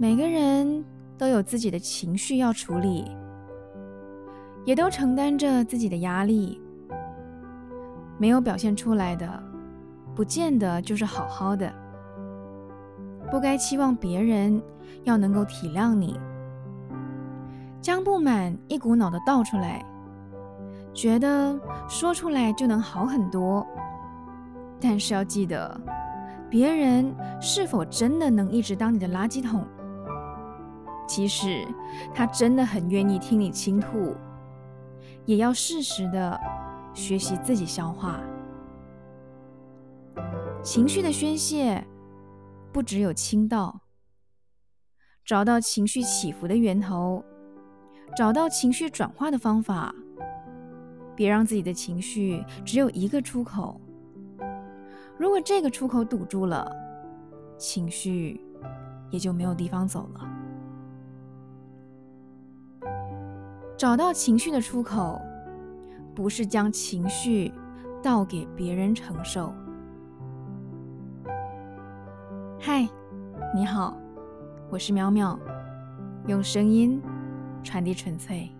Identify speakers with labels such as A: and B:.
A: 每个人都有自己的情绪要处理，也都承担着自己的压力。没有表现出来的，不见得就是好好的。不该期望别人要能够体谅你，将不满一股脑的倒出来，觉得说出来就能好很多。但是要记得，别人是否真的能一直当你的垃圾桶？即使他真的很愿意听你倾吐，也要适时的。学习自己消化情绪的宣泄，不只有倾倒，找到情绪起伏的源头，找到情绪转化的方法，别让自己的情绪只有一个出口。如果这个出口堵住了，情绪也就没有地方走了。找到情绪的出口。不是将情绪倒给别人承受。嗨，你好，我是淼淼，用声音传递纯粹。